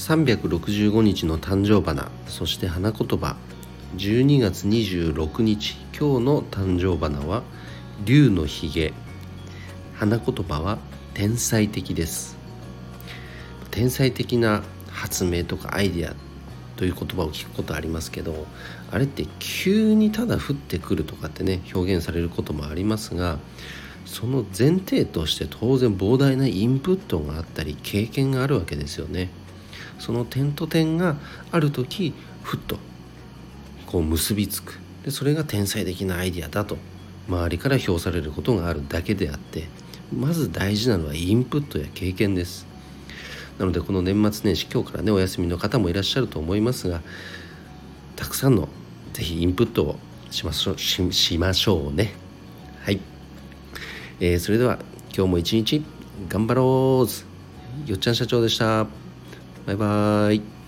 365日の誕生花そして花言葉。12月26日今日の誕生花は竜のひげ花言葉は天才的です。天才的な発明とかアイデアという言葉を聞くことありますけどあれって急にただ降ってくるとかってね表現されることもありますがその前提として当然膨大なインプットがあったり経験があるわけですよね。その点と点がある時ふっとこう結びつく。でそれが天才的なアイデアだと周りから評されることがあるだけであってまず大事なのはインプットや経験です。なのでこの年末年始今日からねお休みの方もいらっしゃると思いますがたくさんの是非インプットをしましょうししましょうね。はい、えー、それでは今日も一日頑張ろうよっちゃん社長でした。バイバーイ。